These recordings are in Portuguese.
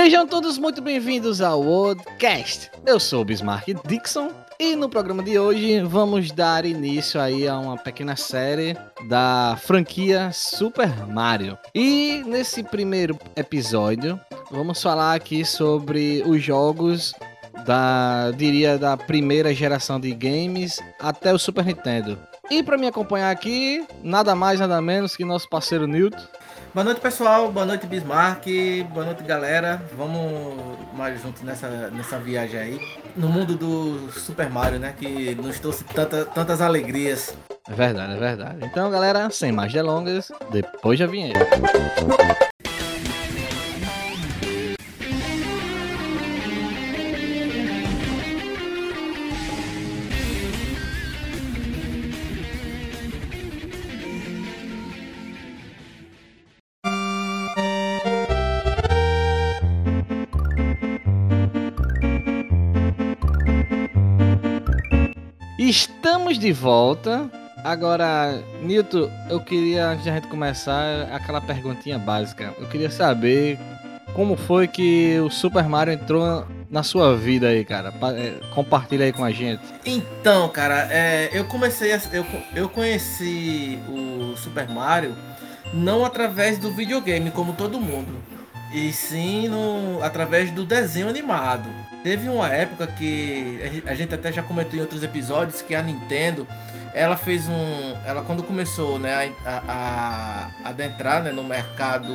Sejam todos muito bem-vindos ao Worldcast. Eu sou o Bismarck Dixon e no programa de hoje vamos dar início aí a uma pequena série da franquia Super Mario. E nesse primeiro episódio vamos falar aqui sobre os jogos da, diria, da primeira geração de games até o Super Nintendo. E para me acompanhar aqui, nada mais, nada menos que nosso parceiro Newton. Boa noite, pessoal. Boa noite, Bismarck. Boa noite, galera. Vamos mais juntos nessa, nessa viagem aí. No mundo do Super Mario, né? Que nos trouxe tanta, tantas alegrias. É verdade, é verdade. Então, galera, sem mais delongas, depois da vinheta. Estamos de volta. Agora, Nilton, eu queria, antes de a gente começar, aquela perguntinha básica. Eu queria saber como foi que o Super Mario entrou na sua vida aí, cara. É, compartilha aí com a gente. Então, cara, é, eu comecei a, eu, eu conheci o Super Mario não através do videogame, como todo mundo, e sim no, através do desenho animado. Teve uma época que a gente até já comentou em outros episódios que a Nintendo ela fez um. Ela quando começou né, a, a, adentrar né, no mercado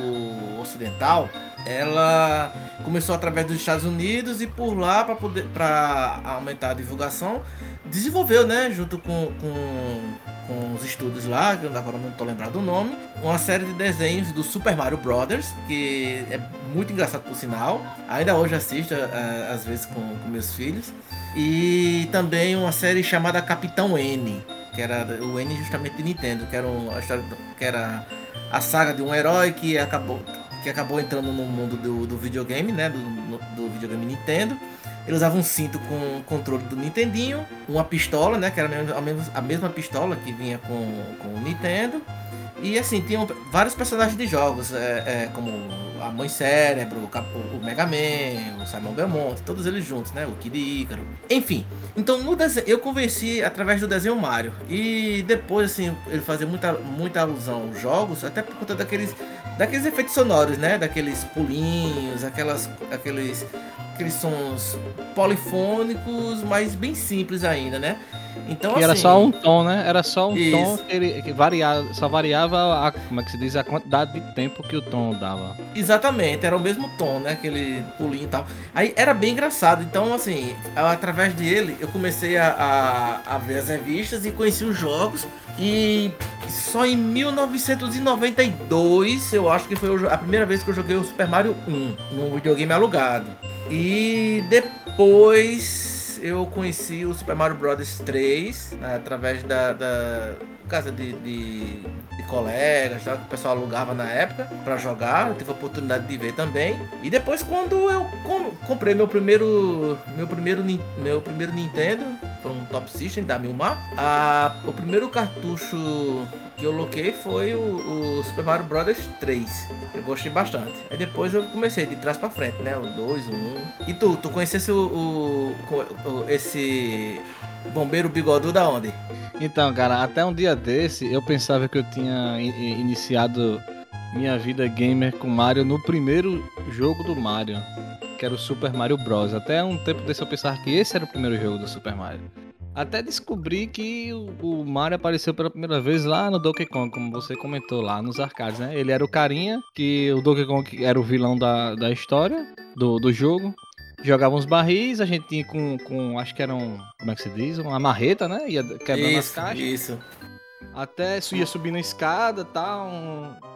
ocidental, ela começou através dos Estados Unidos e por lá para poder para aumentar a divulgação, desenvolveu, né, junto com, com com os estudos lá, que agora não estou lembrado do nome, uma série de desenhos do Super Mario Brothers, que é muito engraçado por sinal. Ainda hoje assisto, uh, às vezes, com, com, meus filhos. E também uma série chamada Capitão N, que era o N justamente de Nintendo, que era que era a saga de um herói que acabou que acabou entrando no mundo do, do videogame, né, do, do videogame Nintendo ele usava um cinto com controle do Nintendinho, uma pistola, né? Que era a mesma, a mesma pistola que vinha com, com o Nintendo. E assim, tinham vários personagens de jogos, é, é, como a Mãe Cérebro, o, o Mega Man, o Simon Belmont, todos eles juntos, né? O Kid Ícaro. Enfim, então no desenho, eu convenci através do desenho Mario. E depois, assim, ele fazia muita, muita alusão aos jogos, até por conta daqueles, daqueles efeitos sonoros, né? Daqueles pulinhos, aquelas, aqueles aqueles sons polifônicos, mas bem simples ainda, né? Então, e assim, era só um tom, né? Era só um isso. tom que, ele, que variava, só variava a, como é que se diz, a quantidade de tempo que o tom dava. Exatamente, era o mesmo tom, né? Aquele pulinho e tal. Aí era bem engraçado. Então, assim, através dele, eu comecei a, a, a ver as revistas e conheci os jogos. E só em 1992, eu acho que foi a primeira vez que eu joguei o Super Mario 1 no videogame alugado. E depois eu conheci o Super Mario Bros 3 né, através da, da casa de, de, de colegas, tá, que o pessoal alugava na época para jogar, eu tive a oportunidade de ver também. E depois quando eu com, comprei meu primeiro meu primeiro meu primeiro Nintendo, foi um Top System da Milmar, a, o primeiro cartucho que eu loquei foi o, o, Super Mario Bros 3. Eu gostei bastante. Aí depois eu comecei de trás para frente, né? O 2, o 1. E tu, tu conhecesse o, o, o esse bombeiro bigodudo da onde? Então, cara, até um dia desse eu pensava que eu tinha iniciado minha vida gamer com Mario no primeiro jogo do Mario, que era o Super Mario Bros. Até um tempo desse eu pensava que esse era o primeiro jogo do Super Mario. Até descobri que o Mario apareceu pela primeira vez lá no Donkey Kong, como você comentou lá nos arcades, né? Ele era o carinha, que o Donkey Kong era o vilão da, da história do, do jogo. Jogava uns barris, a gente tinha com, com, acho que era um, como é que se diz? Uma marreta, né? Ia quebrando isso, as caixas. Isso. Até ia subindo a escada e tal.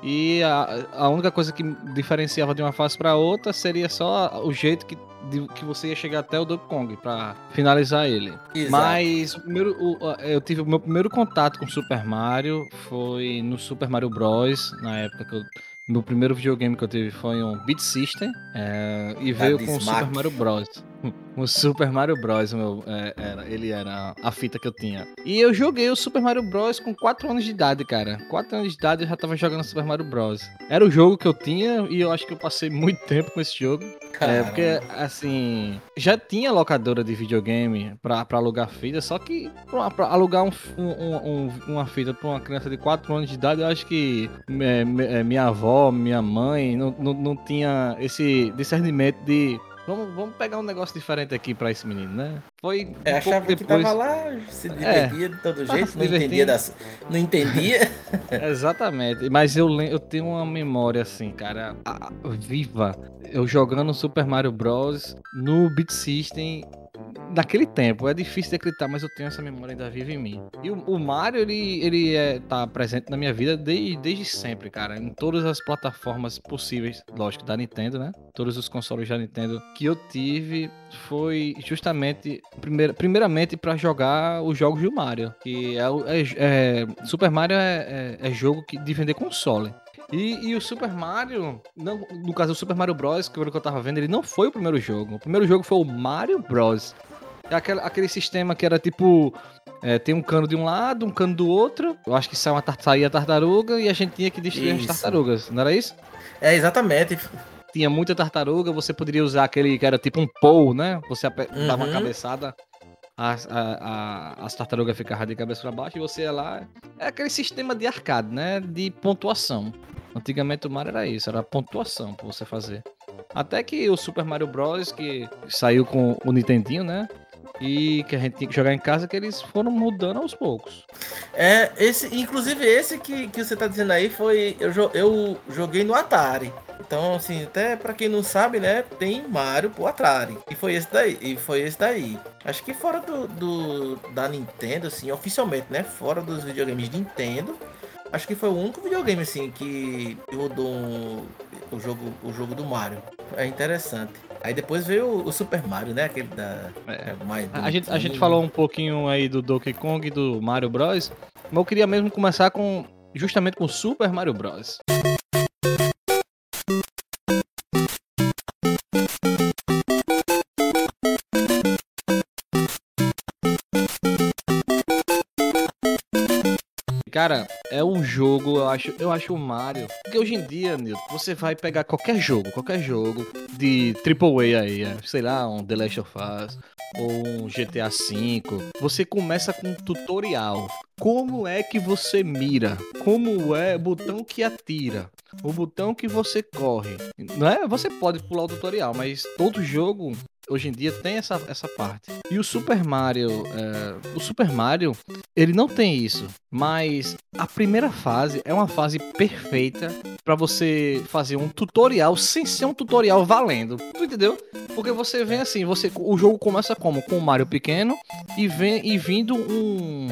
E a, a única coisa que diferenciava de uma fase para outra seria só o jeito que de, que você ia chegar até o Donkey Kong para finalizar ele. Exato. Mas o primeiro, o, eu tive o meu primeiro contato com Super Mario foi no Super Mario Bros. Na época que eu meu primeiro videogame que eu tive foi um Beat System é, e veio com o Super Mario Bros. O Super Mario Bros. Meu, é, era, ele era a fita que eu tinha. E eu joguei o Super Mario Bros. com 4 anos de idade, cara. 4 anos de idade eu já tava jogando Super Mario Bros. Era o jogo que eu tinha e eu acho que eu passei muito tempo com esse jogo. É, porque, assim, já tinha locadora de videogame pra, pra alugar fita, só que pra, pra alugar um, um, um, uma fita pra uma criança de 4 anos de idade, eu acho que é, é, minha avó, minha mãe, não, não, não tinha esse discernimento de Vamos, vamos pegar um negócio diferente aqui pra esse menino, né? Foi. Um é, achava depois... que tava lá, se é. divertia é, de todo jeito, não entendia, das... não entendia. Exatamente. Mas eu, eu tenho uma memória assim, cara, viva. Eu jogando Super Mario Bros. no Beat System naquele tempo. É difícil de acreditar, mas eu tenho essa memória ainda viva em mim. E o, o Mario, ele, ele é, tá presente na minha vida desde, desde sempre, cara. Em todas as plataformas possíveis, lógico, da Nintendo, né? Todos os consoles da Nintendo que eu tive foi justamente, primeir, primeiramente, para jogar os jogos do Mario. Que é, é, é Super Mario é, é, é jogo que, de vender console. E, e, o Super Mario, não, no caso do Super Mario Bros, que eu tava vendo, ele não foi o primeiro jogo. O primeiro jogo foi o Mario Bros. É aquele, aquele sistema que era tipo. É, tem um cano de um lado, um cano do outro. Eu acho que sai uma saía tartaruga e a gente tinha que destruir isso. as tartarugas, não era isso? É, exatamente. Tinha muita tartaruga, você poderia usar aquele que era tipo um pou, né? Você uhum. dava uma cabeçada, as, a, a, as tartarugas ficavam de cabeça para baixo e você ia lá. É aquele sistema de arcade, né? De pontuação. Antigamente o Mario era isso, era pontuação pra você fazer. Até que o Super Mario Bros. que saiu com o Nintendinho, né? E que a gente tinha que jogar em casa, que eles foram mudando aos poucos. É, esse, inclusive esse que, que você tá dizendo aí foi. Eu, eu joguei no Atari. Então, assim, até para quem não sabe, né, tem Mario pro Atari. E foi esse daí. E foi esse daí. Acho que fora do, do da Nintendo, assim, oficialmente, né? Fora dos videogames de Nintendo. Acho que foi o único videogame, assim, que rodou um, o, jogo, o jogo do Mario. É interessante. Aí depois veio o Super Mario, né? Aquele da. É. Mais a, gente, a gente falou um pouquinho aí do Donkey Kong e do Mario Bros. Mas eu queria mesmo começar com. Justamente com Super Mario Bros. Cara, é um jogo, eu acho, eu acho o Mario. Porque hoje em dia, Nilton, você vai pegar qualquer jogo, qualquer jogo de AAA aí, é, sei lá, um The Last of Us ou um GTA V, você começa com um tutorial. Como é que você mira? Como é o botão que atira? O botão que você corre. Não é? Você pode pular o tutorial, mas todo jogo hoje em dia tem essa, essa parte. E o Super Mario, é, o Super Mario, ele não tem isso, mas a primeira fase é uma fase perfeita para você fazer um tutorial sem ser um tutorial valendo. Tu entendeu? Porque você vem assim, você o jogo começa como com o Mario pequeno e vem e vindo um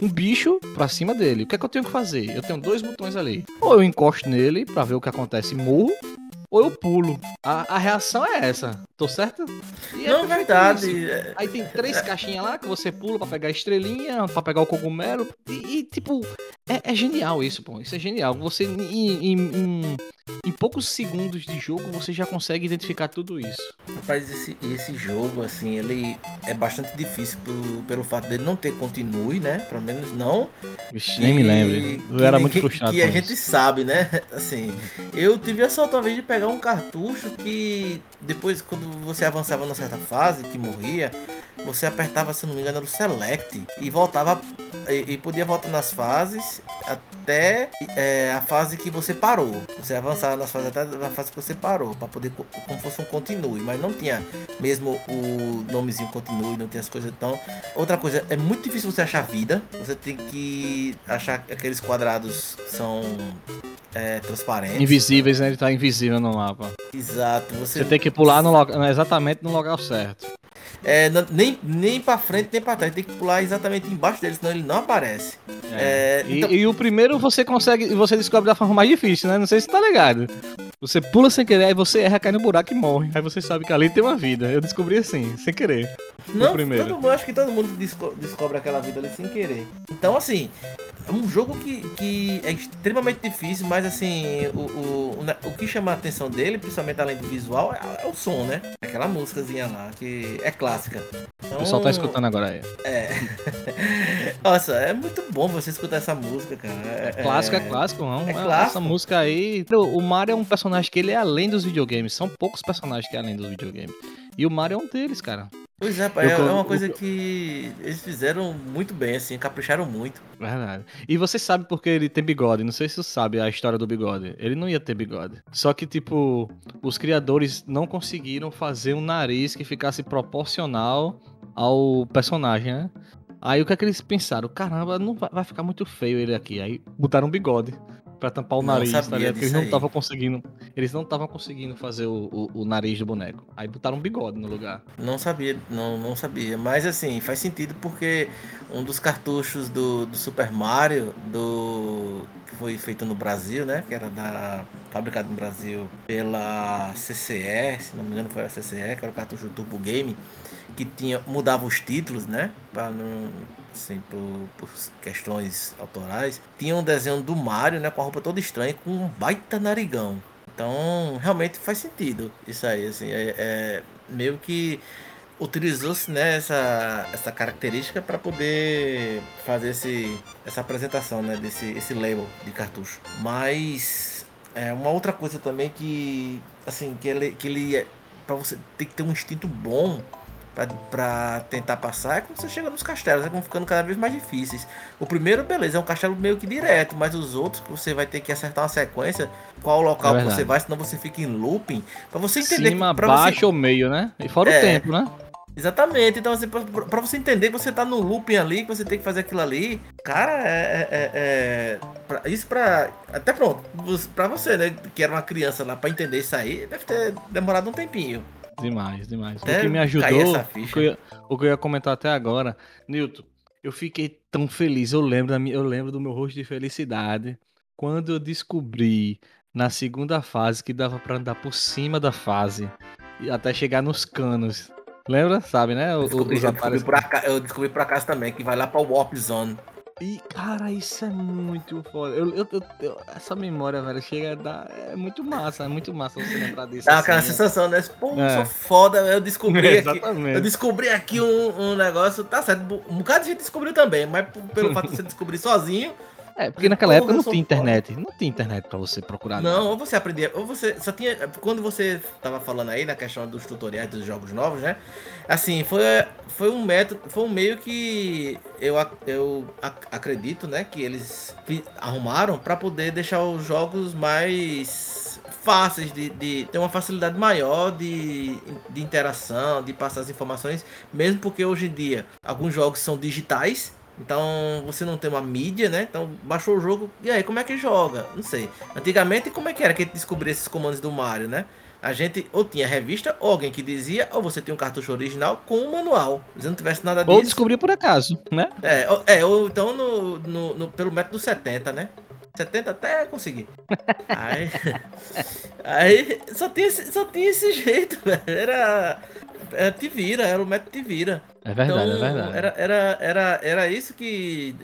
um bicho pra cima dele. O que é que eu tenho que fazer? Eu tenho dois botões ali. Ou eu encosto nele para ver o que acontece e morro, ou eu pulo. A, a reação é essa. Tô certo? E não, é verdade. Aí tem três caixinhas lá que você pula pra pegar a estrelinha, pra pegar o cogumelo. E, e tipo, é, é, genial isso, pô. Isso é genial. Você, em, em, em, poucos segundos de jogo, você já consegue identificar tudo isso. Rapaz, esse, esse jogo, assim, ele é bastante difícil por, pelo fato dele não ter continue, né? Pelo menos não. Vixe, nem me lembro. Eu era muito frustrado. Que a gente sabe, né? Assim, eu tive a sorte uma vez de pegar um cartucho que depois, quando você avançava numa certa fase, que morria, você apertava, se não me engano, era o Select e voltava e, e podia voltar nas fases até é, a fase que você parou. Você avançava nas fases até a fase que você parou, para poder como fosse um continue, mas não tinha mesmo o nomezinho continue, não tinha as coisas então. Outra coisa, é muito difícil você achar vida. Você tem que achar aqueles quadrados são é, transparentes. Invisíveis, né? Ele tá invisível no mapa. Exato. Você, você tem que pular no, exatamente no lugar certo. É, nem, nem pra frente nem pra trás. Tem que pular exatamente embaixo dele, senão ele não aparece. É. É, e, então... e, o primeiro você consegue. Você descobre da forma mais difícil, né? Não sei se tá ligado. Você pula sem querer, aí você erra, cai no buraco e morre. Aí você sabe que ali tem uma vida. Eu descobri assim, sem querer. Não, primeiro. Todo mundo, acho que todo mundo desco descobre aquela vida ali sem querer. Então, assim, é um jogo que, que é extremamente difícil, mas assim, o, o, o, que chama a atenção dele, principalmente além do visual, é, é o som, né? Aquela músicazinha lá, que é clássica. Então, o pessoal tá escutando agora aí. É. Nossa, é muito bom você escutar essa música, cara. É, é clássico, é, é clássico, não. É clássico. Essa música aí. O Mario é um personagem que ele é além dos videogames. São poucos personagens que é além dos videogames. E o Mario é um deles, cara. Pois é, pai, é, é uma coisa que eles fizeram muito bem, assim, capricharam muito. Verdade. E você sabe porque ele tem bigode, não sei se você sabe a história do bigode. Ele não ia ter bigode. Só que, tipo, os criadores não conseguiram fazer um nariz que ficasse proporcional ao personagem, né? Aí o que é que eles pensaram? Caramba, não vai ficar muito feio ele aqui. Aí botaram um bigode para tampar o nariz, tá ligado? Porque eles não estavam conseguindo. Eles não estavam conseguindo fazer o, o, o, nariz do boneco. Aí botaram um bigode no lugar. Não sabia, não, não sabia. Mas assim, faz sentido porque um dos cartuchos do, do Super Mario, do. que foi feito no Brasil, né? Que era da. fabricado no Brasil pela CCE, se não me engano foi a CCE, que era o cartucho do Turbo Game, que tinha. mudava os títulos, né? Pra não assim, por, por, questões autorais, tinha um desenho do Mario, né, com a roupa toda estranha, com um baita narigão. Então, realmente faz sentido isso aí, assim, é, é meio que utilizou-se né, essa, essa característica para poder fazer esse, essa apresentação, né, desse esse label de cartucho. Mas é uma outra coisa também que, assim, que ele, que ele é, para você ter que ter um instinto bom para tentar passar é quando você chega nos castelos, é vão ficando cada vez mais difíceis. O primeiro, beleza, é um castelo meio que direto, mas os outros que você vai ter que acertar uma sequência, qual local é que você vai, senão você fica em looping, para você entender Cima, que, baixo você... ou meio, né? E fora é, o tempo, né? Exatamente, então assim, pra, você entender que você tá no looping ali, que você tem que fazer aquilo ali, cara, é. é, é pra, isso pra. Até pronto, pra você, né? Que era uma criança lá, pra entender isso aí, deve ter demorado um tempinho. Demais, demais. Até o que me ajudou, o que, ia, o que, eu ia, comentar até agora, Nilton, eu fiquei tão feliz. Eu lembro, da minha, eu lembro do meu rosto de felicidade quando eu descobri na segunda fase que dava para andar por cima da fase e até chegar nos canos. Lembra? Sabe, né? eu, descobri, eu, descobri por acaso, eu descobri por acaso também que vai lá pra Warp Zone. E, cara, isso é muito foda. Eu, eu, eu, essa memória, velho, chega a dar. É muito massa, é muito massa você lembrar disso. Dá assim, aquela né? sensação, né? Pô, é. sou foda, eu descobri aqui. Eu descobri aqui um, um negócio. Tá certo, um bocado de gente descobriu também, mas pelo fato de você descobrir sozinho, é, porque naquela época não tinha internet. Não tinha internet pra você procurar. Não, nada. ou você aprendia, ou você só tinha. Quando você tava falando aí na questão dos tutoriais dos jogos novos, né? Assim, foi, foi um método, foi um meio que eu, eu acredito, né? Que eles arrumaram para poder deixar os jogos mais fáceis de, de, ter uma facilidade maior de, de interação, de passar as informações, mesmo porque hoje em dia alguns jogos são digitais então você não tem uma mídia, né? Então baixou o jogo. E aí, como é que joga? Não sei. Antigamente, como é que era que a gente descobria esses comandos do Mario, né? A gente ou tinha revista, ou alguém que dizia, ou você tinha um cartucho original com um manual. Se não tivesse nada disso. Ou descobria por acaso, né? É, ou, é, ou então no, no, no, pelo método 70, né? 70 até conseguir. aí, aí só tinha, só tinha esse jeito, velho. Era é, te vira, era o método te vira. É verdade, então, é verdade. Era, era, era, era isso que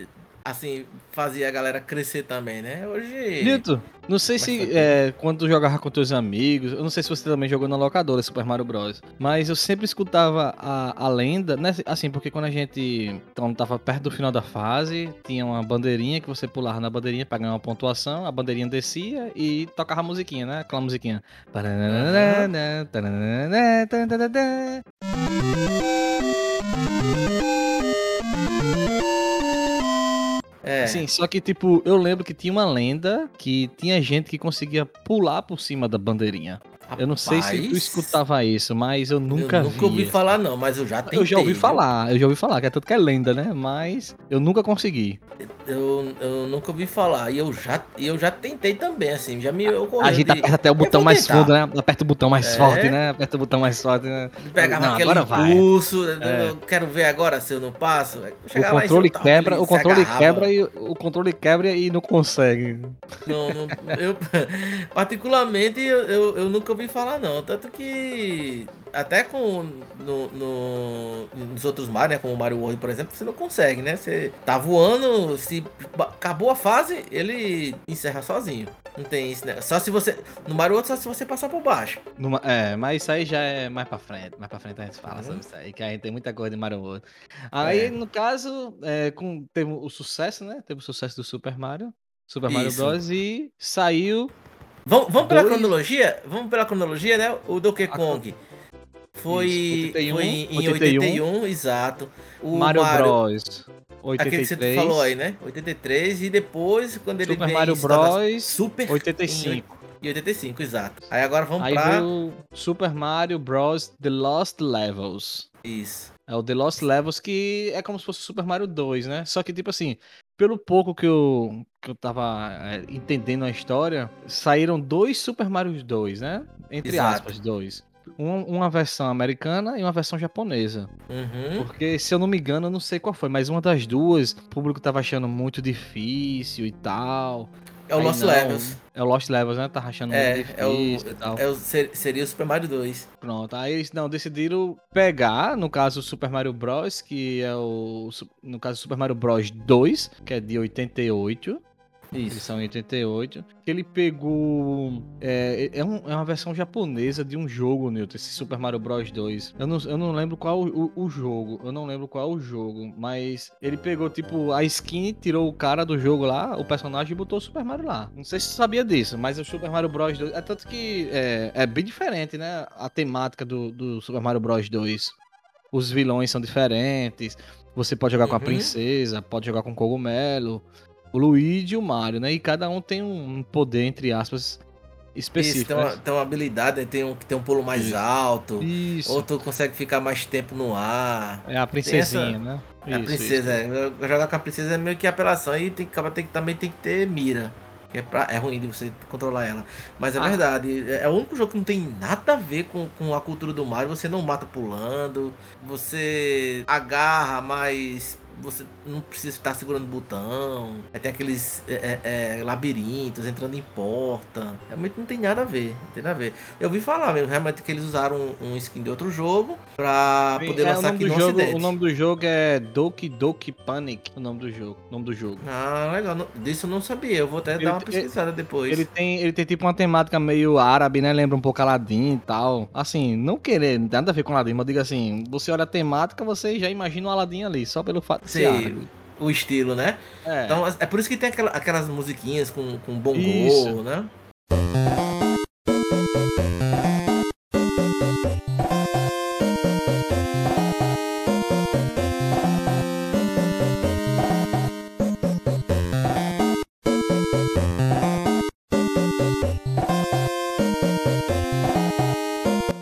assim, fazia a galera crescer também, né? Hoje. Lito, não sei se é, quando tu jogava com teus amigos, eu não sei se você também jogou na locadora Super Mario Bros. Mas eu sempre escutava a, a lenda, né? Assim, porque quando a gente então, tava perto do final da fase, tinha uma bandeirinha que você pulava na bandeirinha pra ganhar uma pontuação, a bandeirinha descia e tocava a musiquinha, né? Aquela musiquinha. É. Sim, só que, tipo, eu lembro que tinha uma lenda que tinha gente que conseguia pular por cima da bandeirinha. Rapaz, eu não sei se tu escutava isso, mas eu nunca vi. Eu nunca ouvi falar, não, mas eu já tentei. Eu já ouvi falar, eu já ouvi falar, que é tudo que é lenda, né? Mas eu nunca consegui. Eu, eu nunca ouvi falar. E eu já, eu já tentei também, assim. Já me ocorreu. A gente de... aperta até o botão mais fundo, né? Aperta o botão mais é. forte, né? Aperta o botão mais forte, né? Pegava não, aquele impulso. É. Eu quero ver agora se eu não passo. O controle quebra, o controle quebra e o controle quebra e não consegue. Não, não eu particularmente eu, eu, eu nunca ouvi falar não. Tanto que até com no, no, nos outros Mario, né? Como o Mario World, por exemplo, você não consegue, né? Você tá voando, se acabou a fase, ele encerra sozinho. Não tem isso, né? Só se você. No Mario World, só se você passar por baixo. É, mas isso aí já é mais pra frente. Mais pra frente a gente fala uhum. sobre isso aí, que a gente tem muita coisa de Mario World. Aí, é. no caso, é, com, teve o sucesso, né? Teve o sucesso do Super Mario. Super Mario isso. Bros. e saiu. Vamos, vamos dois... pela cronologia? Vamos pela cronologia, né? O Donkey Kong. Foi, 81, foi em 81, 81 exato. O Mario, Mario Bros. 83. Aquele que você falou aí, né? 83 e depois quando ele Super vem Mario Bros. Super 85. E 85, exato. Aí agora vamos aí pra Super Mario Bros. The Lost Levels. Isso. É o The Lost Levels que é como se fosse Super Mario 2, né? Só que tipo assim, pelo pouco que eu, que eu tava é, entendendo a história, saíram dois Super Mario 2, né? Entre Exato. aspas, dois uma, uma versão americana e uma versão japonesa. Uhum. Porque, se eu não me engano, eu não sei qual foi, mas uma das duas, o público tava achando muito difícil e tal. É o Lost não, Levels. É o Lost Levels, né? Tá achando é, é o, e tal. É o, seria o Super Mario 2. Pronto, aí eles não decidiram pegar, no caso, o Super Mario Bros, que é o. No caso, Super Mario Bros 2, que é de 88. Isso. Edição 88. Que ele pegou. É, é, um, é, uma versão japonesa de um jogo, Newton, esse Super Mario Bros 2. Eu não, eu não lembro qual o, o, jogo. Eu não lembro qual o jogo. Mas ele pegou, tipo, a skin, tirou o cara do jogo lá, o personagem, e botou o Super Mario lá. Não sei se você sabia disso, mas o Super Mario Bros 2. É tanto que é, é bem diferente, né? A temática do, do Super Mario Bros 2. Os vilões são diferentes. Você pode jogar uhum. com a uhum. princesa, pode jogar com cogumelo o Luigi e o Mario, né? E cada um tem um poder, entre aspas, específico. Isso, tem, uma, né? tem uma habilidade, né? tem um que tem um pulo mais Isso. alto. Isso. Outro consegue ficar mais tempo no ar. É a princesinha, essa... né? É a princesa, é. Jogar com a princesa é meio que apelação. E tem, tem, também tem que ter mira. Que é, pra, é ruim de você controlar ela. Mas é ah. verdade. É, é o único jogo que não tem nada a ver com, com a cultura do Mario. Você não mata pulando. Você agarra, mas você não precisa estar segurando botão. Aí tem aqueles é, é, é, labirintos entrando em porta. Realmente não tem nada a ver. Não tem nada a ver. Eu ouvi falar mesmo, realmente que eles usaram um, um skin de outro jogo pra poder é, lançar aqui no jogo, ocidente. O nome do jogo é Doki Doki Panic. O nome do jogo. O nome do jogo. Ah, legal. Disso eu não sabia. Eu vou até ele, dar uma pesquisada depois. Ele tem, ele tem tipo uma temática meio árabe, né? Lembra um pouco Aladdin e tal. Assim, não querer nada a ver com Aladdin, mas diga assim, você olha a temática, você já imagina o Aladdin ali, só pelo fato ser o estilo, né? É. Então é por isso que tem aquela, aquelas musiquinhas com, com bom gol, né?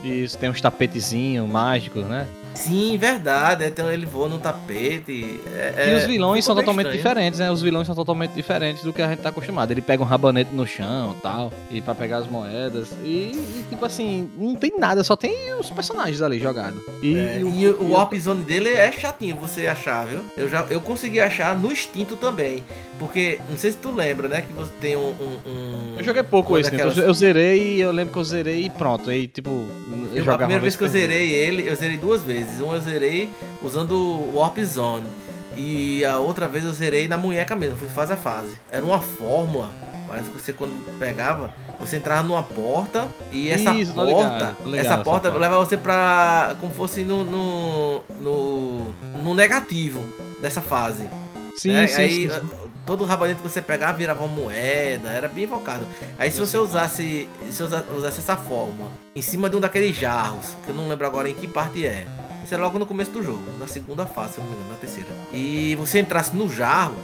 Isso, tem uns tapetezinhos mágicos, né? Sim, verdade. Então ele voa no tapete. É, e os é, vilões são totalmente estranho. diferentes, né? Os vilões são totalmente diferentes do que a gente tá acostumado. Ele pega um rabanete no chão tal, e para pegar as moedas. E, e, tipo assim, não tem nada, só tem os personagens ali jogados. E, é, e, o, e o Warp Zone dele é chatinho você achar, viu? Eu já eu consegui achar no instinto também. Porque, não sei se tu lembra, né? Que você tem um. um, um eu joguei pouco esse, daquelas... eu zerei, eu lembro que eu zerei e pronto. Aí, tipo, eu, eu a primeira vez que eu zerei ele, eu zerei duas vezes vezes. Uma eu zerei usando o Warp Zone. E a outra vez eu zerei na munheca mesmo, fui fase a fase. Era uma fórmula. Parece que você quando pegava, você entrava numa porta e essa Isso, porta, ligado, essa porta leva você pra. como fosse no, no, no, no negativo dessa fase. Sim, é, sim, aí, sim, todo o rabanete que você pegava virava uma moeda, era bem invocado. Aí se você usasse, se usasse essa forma em cima de um daqueles jarros, que eu não lembro agora em que parte é, isso é logo no começo do jogo, na segunda fase, se não me engano, na terceira. E você entrasse no jarro,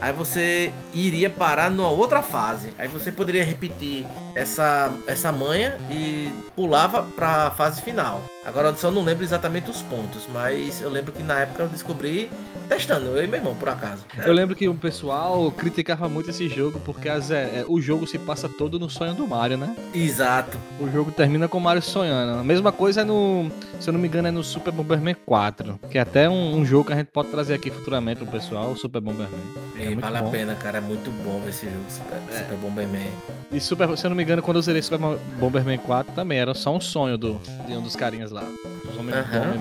aí você iria parar numa outra fase. Aí você poderia repetir essa, essa manha e pulava pra fase final. Agora eu só não lembro exatamente os pontos, mas eu lembro que na época eu descobri testando, eu e meu irmão, por acaso. Eu lembro que o pessoal criticava muito esse jogo porque as, é, o jogo se passa todo no sonho do Mario, né? Exato. O jogo termina com o Mario sonhando. A mesma coisa é no, se eu não me engano, é no Super Bomberman 4, que é até um, um jogo que a gente pode trazer aqui futuramente pro pessoal, o Super Bomberman. É vale bom. a pena, cara. É muito bom esse jogo, Super, É. Super Bomberman. E Super, se eu não me engano, quando eu zerei Super Bomberman 4 também era só um sonho do, de um dos carinhas lá. Os homens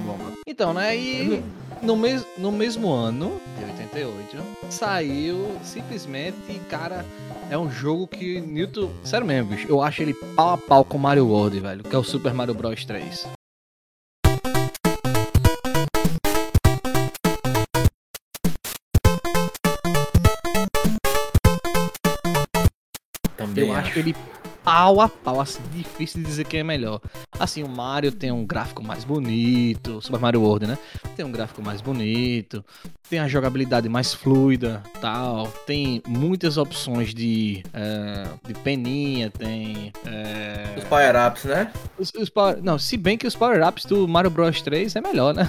bomba. Então, né? E no, mes, no mesmo ano, de 88, saiu simplesmente, cara, é um jogo que Newton. Sério mesmo, bicho. Eu acho ele pau a pau com Mario World, velho. Que é o Super Mario Bros 3. Também Eu acho. ele pau a pau, assim, difícil de dizer quem é melhor. Assim, o Mario tem um gráfico mais bonito, Super Mario World, né? Tem um gráfico mais bonito, tem a jogabilidade mais fluida, tal. Tem muitas opções de, é, de peninha, tem... é, Os power-ups, né? os, os power- Não, se bem que os power-ups do Mario Bros 3 é melhor, né?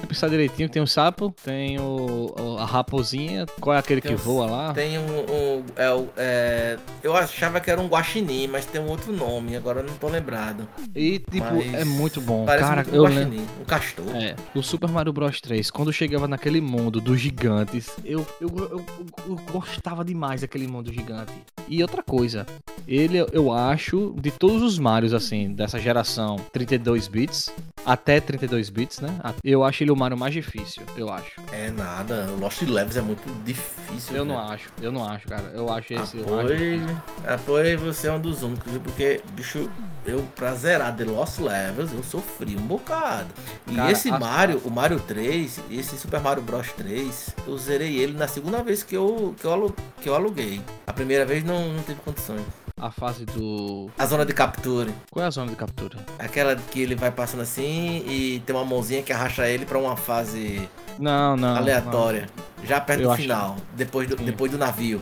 Se pensar direitinho, tem o sapo, tem o, o- a raposinha, qual é aquele Tem que o- voa lá? Tem um. um- é, o- é, eu achava que era um guaxinim, mas tem um outro nome, agora eu não tô lembrado. E, tipo, Mas é muito bom. Parece Cara, muito um eu lembro. guaxinim, um castor. É, o Super Mario Bros 3, quando chegava naquele mundo dos gigantes, eu, eu, eu- eu gostava demais daquele mundo gigante. E outra coisa, ele eu acho, de todos os Marios, assim, dessa geração 32 bits, até 32 bits, né? Eu acho ele o Mario mais difícil, eu acho. É nada, o Lost Levels é muito difícil. Eu não velho. acho, eu não acho, cara. Eu acho esse. Apoio, apoio você é um dos únicos, viu? porque, bicho, eu pra zerar The Lost Levels, eu sofri um bocado. E Cara, esse Mario, o Mario 3, esse Super Mario Bros 3, eu zerei ele na segunda vez que eu, que eu, alu- que eu aluguei. A primeira vez não, não teve condições. A fase do. A zona de captura, Qual é a zona de captura? aquela que ele vai passando assim e tem uma mãozinha que arracha ele pra uma fase Não, não. aleatória. Já perto Eu do acho- final, depois do, Sim. depois do navio.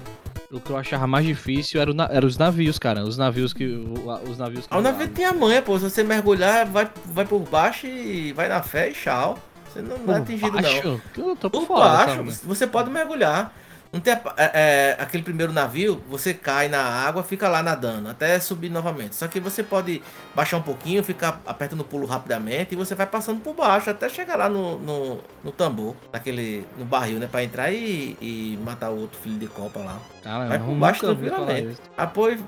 não. O que eu achava mais difícil era, na- era os navios, cara. Os navios que. Os navios que Ah, o navio tem a manha, pô. Se você mergulhar, vai, vai por baixo e vai na fé e tchau. Você não, não é atingido, não. baixo? Eu tô por Por fora. baixo, sabe? você pode mergulhar. Não tem a- é, é, aquele primeiro navio, você cai na água, fica lá nadando, até subir novamente. Só que você pode baixar um pouquinho, ficar apertando o pulo rapidamente e você vai passando por baixo até chegar lá no, no, no tambor, naquele, no barril, né? Pra entrar e, e matar o outro filho de copa lá. Cara, Vai por baixo tranquilamente. Apoio,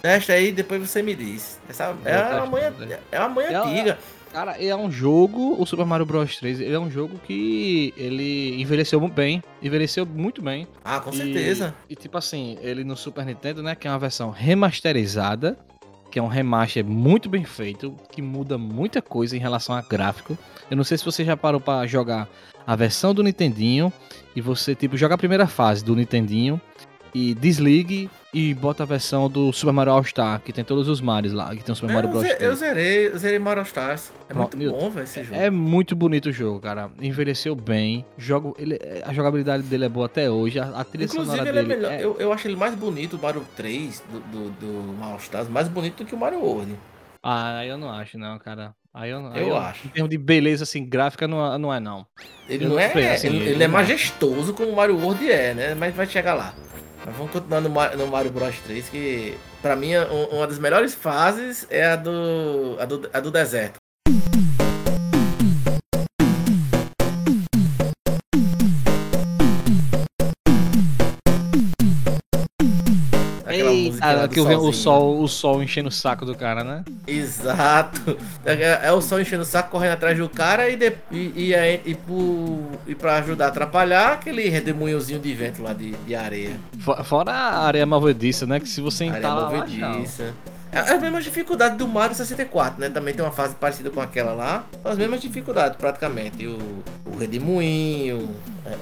testa aí, depois você me diz. Essa é uma manha, é uma manha É uma- antiga. Cara, é um jogo, o Super Mario Bros 3, ele é um jogo que ele envelheceu muito bem, envelheceu muito bem. Ah, com E- certeza. E tipo assim, ele no Super Nintendo, né, que é uma versão remasterizada, que é um remaster muito bem feito, que muda muita coisa em relação a gráfico. Eu não sei se você já parou pra jogar a versão do Nintendinho e você tipo joga a primeira fase do Nintendinho e desligue e bota a versão do Super Mario All Star, que tem todos os Marios lá, que tem o Super Mario eu, Bros. ze- 3. eu zerei, eu zerei Mario Stars. É Pronto, muito bom, velho, esse jogo. É muito bonito o jogo, cara. Envelheceu bem. Jogo, ele, a jogabilidade dele é boa até hoje. A, a trilha Inclusive, sonora ele é dele melhor. é- Eu, eu acho ele mais bonito, o Mario 3 do, do, do Mario Stars, mais bonito do que o Mario World. Ah, eu não acho, não, cara. Aí eu, aí Eu acho. Em termos de beleza, assim, gráfica, não, é- não é, não. Ele Eu não é. assim, ele, eu ele é majestoso como o Mario World é, né? Mas vai chegar lá. Mas vamos continuar no, no Mario Bros 3, que pra mim é um- uma das melhores fases é a do, a do, a do deserto. Lá Eita, do que o sol, o sol enchendo o saco do cara, né? Exato. É, é o sol enchendo o saco, correndo atrás do cara e, de, e, e, aí- e, pro- e pra ajudar a atrapalhar, aquele redemoinhozinho de vento lá de, de areia. Fo- Fora a areia malvediça, né? Que se você areia entrar lá, tchau. movediça. É é a mesma dificuldade do Mario 64, né? Também tem uma fase parecida com aquela lá. As mesmas dificuldades, praticamente. O, o redemoinho,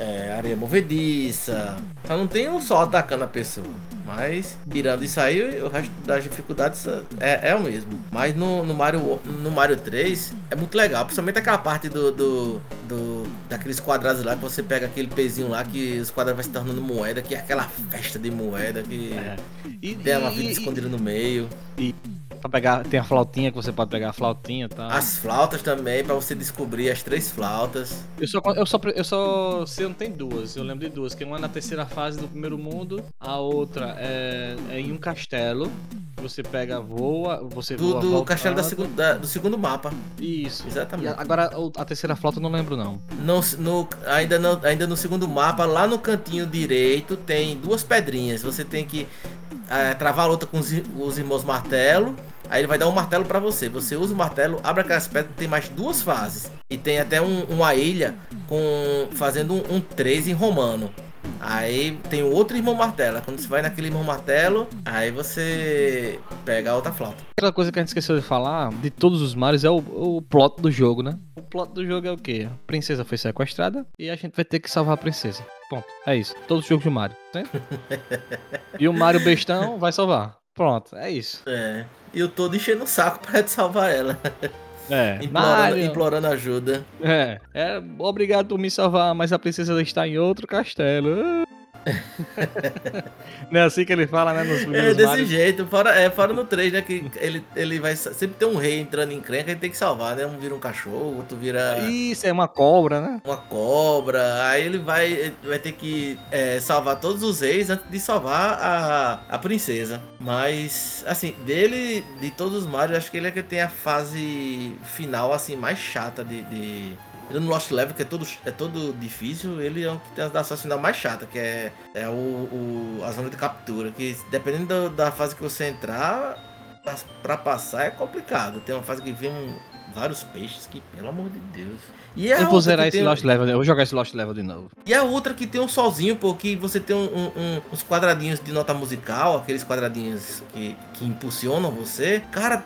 é, é, areia movediça. Só não tem um sol atacando a pessoa. Mas, tirando isso aí, o resto das dificuldades é, é o mesmo. Mas no, no, Mario, no Mario 3 é muito legal. Principalmente aquela parte do, do, do- daqueles quadrados lá que você pega aquele pezinho lá que os quadrados vai se tornando moeda, que é aquela festa de moeda que É. E, tem uma e- vida e- escondida no meio. Pra pegar, tem a flautinha que você pode pegar a flautinha e tal. As flautas também, pra você descobrir as três flautas. Eu só, eu só, eu só sei, não tem duas. Eu lembro de duas, que uma é na terceira fase do primeiro mundo, a outra é, é em um castelo. você pega, voa, você Do, voa. do castelo da segu- da- do segundo mapa. Isso. E Exatamente. a- agora a terceira flauta eu não lembro, não. No, no- ainda, não, ainda no segundo mapa, lá no cantinho direito, tem duas pedrinhas. Você tem que eh, travar a luta com os, os irmãos martelo. Aí ele vai dar um martelo pra você. Você usa o martelo, abre aquelas pedras, tem mais duas fases. E tem até um- uma ilha com fazendo um, um 3 em romano. Aí tem outro irmão martelo. Quando você vai naquele irmão martelo, aí você pega a outra flauta. Outra coisa que a gente esqueceu de falar, de todos os mares, é o, o plot do jogo, né? O plot do jogo é o quê? A princesa foi sequestrada e a gente vai ter que salvar a princesa. Ponto. É isso. Todos os jogos de Mario. E o Mario bestão vai salvar. Pronto, é isso. É. E eu todo enchendo o saco pra te salvar ela. É. Implorando, implorando ajuda. É, é. Obrigado por me salvar, mas a princesa está em outro castelo. Não é assim que ele fala, né? Nos É desse jeito, fora, é, fora no 3, né? Que ele, ele vai sempre ter um rei entrando em crenca e tem que salvar, né? Um vira um cachorro, outro vira Isso, é uma cobra, né? uma cobra. Aí ele vai, ele vai ter que é, salvar todos os reis antes de salvar a, a princesa. Mas, assim, dele, de todos os Mario, acho que ele é que tem a fase final, assim, mais chata de. de... Ele no Lost Level, que é todo, é todo difícil, ele é o que tem a da fase final mais chata, que é, é o, o- a zona de captura. Que dependendo da, da fase que você entrar, pra, pra passar é complicado. Tem uma fase que vem um- vários peixes que, pelo amor de Deus. E a Eu vou zerar esse tem- Lost Level, eu vou jogar esse Lost Level de novo. e a outra que tem um solzinho, pô, que você tem um- um- um- uns quadradinhos de nota musical, aqueles quadradinhos que, que impulsionam você. Cara,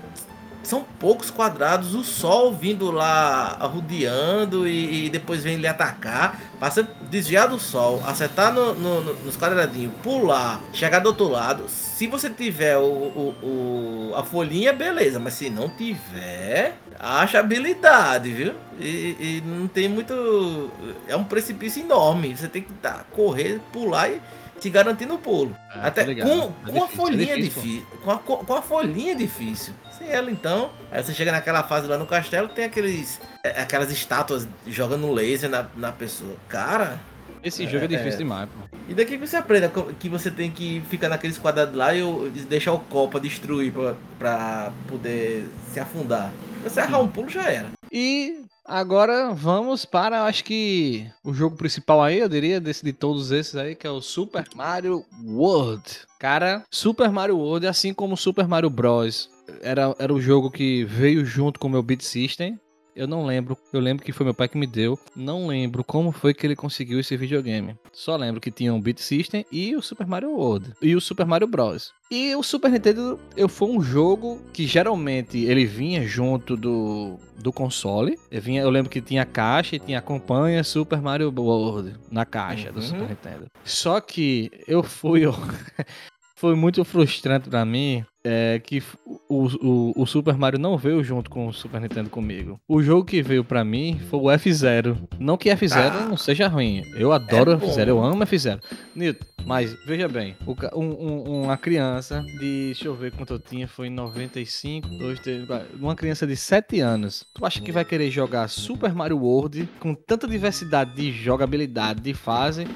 são poucos quadrados, o sol vindo lá arrodeando e, e depois vem lhe atacar. Passa desviar do sol, acertar no- no- no- nos quadradinhos, pular, chegar do outro lado. Se você tiver o, o- o- a folhinha, beleza, mas se não tiver, acha habilidade, viu? E, e não tem muito. É um precipício enorme. Você tem que tá, correr, pular e te garantir no pulo. Ah, Até ligado. com, É com a difícil, é folhinha difícil, difícil. Com a, com a folhinha é difícil. Sem ela, então. Aí você chega naquela fase lá no castelo, tem aqueles. é, Aquelas estátuas jogando laser na, na pessoa. Cara. Esse jogo é, É, difícil é. demais, pô. E daqui que você aprende co- que você tem que ficar naqueles quadrados lá e eu- deixar o copo pra destruir pra, pra poder se afundar. Você errar um pulo, já era. E agora vamos para, acho que o jogo principal aí, eu diria, desse de todos esses aí, que é o Super Mario World. Cara, Super Mario World, assim como Super Mario Bros. Era, era o jogo que veio junto com o meu Beat System. Eu não lembro, eu lembro que foi meu pai que me deu. Não lembro como foi que ele conseguiu esse videogame. Só lembro que tinha um Beat System e o Super Mario World. E o Super Mario Bros. E o Super Nintendo eu, foi um jogo que geralmente ele vinha junto do, do console. Eu, vinha, eu lembro que tinha caixa e tinha acompanha Super Mario World na caixa do Uhum. Super Nintendo. Só que eu fui. Foi muito frustrante pra mim é, que o, o, o Super Mario não veio junto com o Super Nintendo comigo. O jogo que veio pra mim foi o F0. Não que F0 Ah. não seja ruim. Eu adoro É o bom. F0, eu amo F0. Nilton, mas veja bem, um- um- uma criança de. Deixa eu ver quanto eu tinha, foi em 95, 2, 3, 4, uma criança de 7 anos. Tu acha que vai querer jogar Super Mario World com tanta diversidade de jogabilidade, de fase?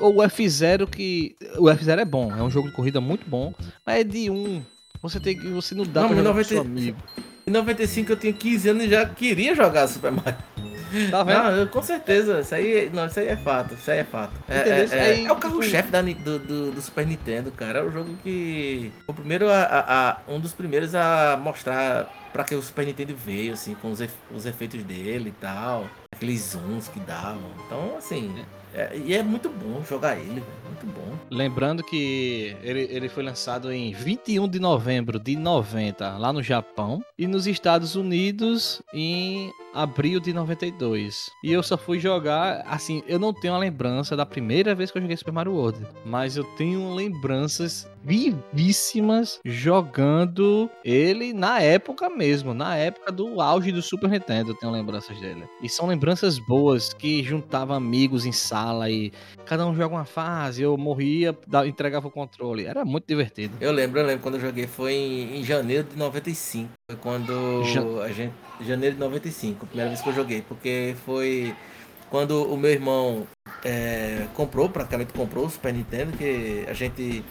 Ou o F0 que. O F0 é bom, é um jogo de corrida muito bom, mas é de um. Você tem que. Você não dá Não, pra jogar 90 com seu amigo. Em 95 eu tinha 15 anos e já queria jogar Super Mario. Tá vendo? Não, eu- com certeza. Isso aí, não, isso aí é fato. Isso aí é fato. É, é- é- é o carro-chefe do, do, do Super Nintendo, cara. É o jogo que. O primeiro a, a- a- um dos primeiros a mostrar pra que o Super Nintendo veio, assim, com os, efe- os efeitos dele e tal. Aqueles zooms que davam. Então, assim. É- e é muito bom jogar ele. Muito bom. Lembrando que ele, ele foi lançado em 21 de novembro de 90 lá no Japão e nos Estados Unidos em abril de 92. E eu só fui jogar, assim, eu não tenho a lembrança da primeira vez que eu joguei Super Mario World, mas eu tenho lembranças vivíssimas jogando ele na época mesmo, na época do auge do Super Nintendo, eu tenho lembranças dele. E são lembranças boas que juntava amigos em sala e cada um joga uma fase, eu morria, entregava o controle. Era muito divertido. Eu lembro, eu lembro quando eu joguei foi em, em janeiro de 95. Foi quando Ja- a gente. Janeiro de 95, a primeira vez que eu joguei. Porque foi quando o meu irmão é, comprou, praticamente comprou o Super Nintendo, que a gente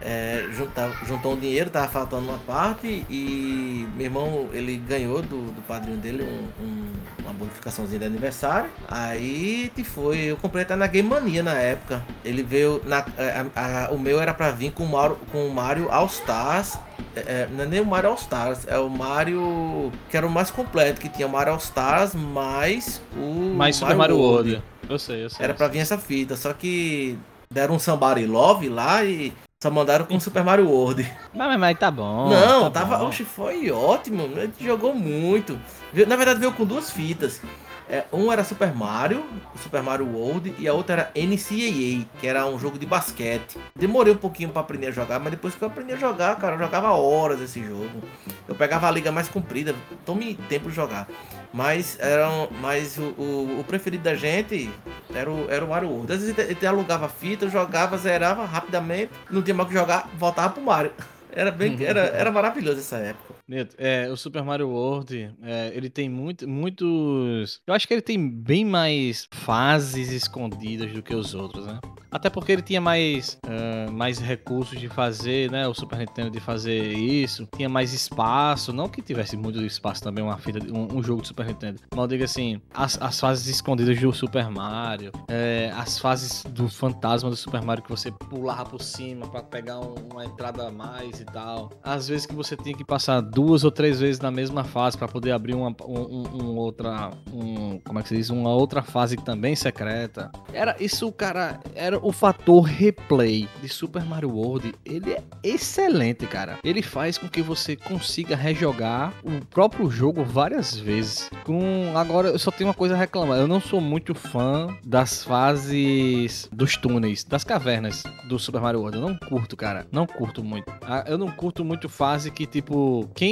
é, juntar, juntou um dinheiro, tava faltando uma parte e meu irmão ele ganhou do, do padrinho dele um, um, uma bonificaçãozinha de aniversário. Aí te foi, eu comprei até na Game Mania na época. Ele veio na é, a, a, o meu era para vir com o Mario, com o Mario All Stars. É, é, não é nem o Mario All Stars, é o Mario que era o mais completo, que tinha o Mario All Stars mais o mais Super Mario World. World. Eu sei, eu sei. Era para vir essa fita, só que deram um Somebody Love lá e só mandaram com Super Mario World. Mas, mas tá bom. Não, tá tava. Bom. Oxe, foi ótimo. Gente jogou muito. Na verdade, veio com duas fitas. É, um era Super Mario, Super Mario World, e a outra era NCAA, que era um jogo de basquete. Demorei um pouquinho para aprender a jogar, mas depois que eu aprendi a jogar, cara, eu jogava horas esse jogo. Eu pegava a liga mais comprida, tome tempo de jogar. Mas era um, mas o, o, o, preferido da gente era o, era o Mario World. Às vezes ele alugava fita, jogava, zerava rapidamente, não tinha mais o que jogar, voltava pro Mario. Era bem, era, era maravilhoso essa época. Neto, é, o Super Mario World, é, ele tem muito, muitos. Eu acho que ele tem bem mais fases escondidas do que os outros, né? Até porque ele tinha mais, uh, mais recursos de fazer, né? O Super Nintendo de fazer isso, tinha mais espaço. Não que tivesse muito espaço também, uma fita, um, um jogo de Super Nintendo. Mas eu digo assim, as, as fases escondidas do Super Mario, é, as fases do fantasma do Super Mario que você pulava por cima para pegar um, uma entrada a mais e tal. Às vezes que você tinha que passar duas ou três vezes na mesma fase para poder abrir uma um, um, outra. Um, como é que se diz? Uma outra fase também secreta. Era isso, cara. Era o fator replay de Super Mario World, ele é excelente, cara. Ele faz com que você consiga rejogar o próprio jogo várias vezes. Com agora eu só tenho uma coisa a reclamar. Eu não sou muito fã das fases dos túneis, das cavernas do Super Mario World. Eu não curto, cara. Não curto muito. Ah, eu não curto muito fase que tipo quem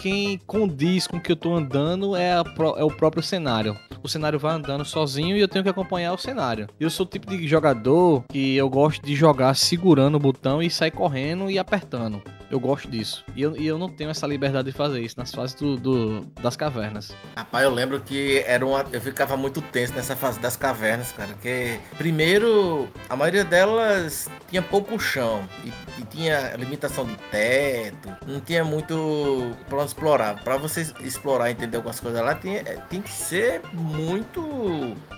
quem condiz com o que eu tô andando é, a, é o próprio cenário. O cenário vai andando sozinho e eu tenho que acompanhar o cenário. Eu sou o tipo de jogador que eu gosto de jogar segurando o botão e sair correndo e apertando. Eu gosto disso. E eu, e eu não tenho essa liberdade de fazer isso nas fases do, do, das cavernas. Rapaz, eu lembro que era uma, eu ficava muito tenso nessa fase das cavernas, cara. Que primeiro, a maioria delas tinha pouco chão e, e tinha limitação de teto, não tinha muito pra explorar. Pra você explorar e entender algumas coisas lá, tem, é, tem que ser muito,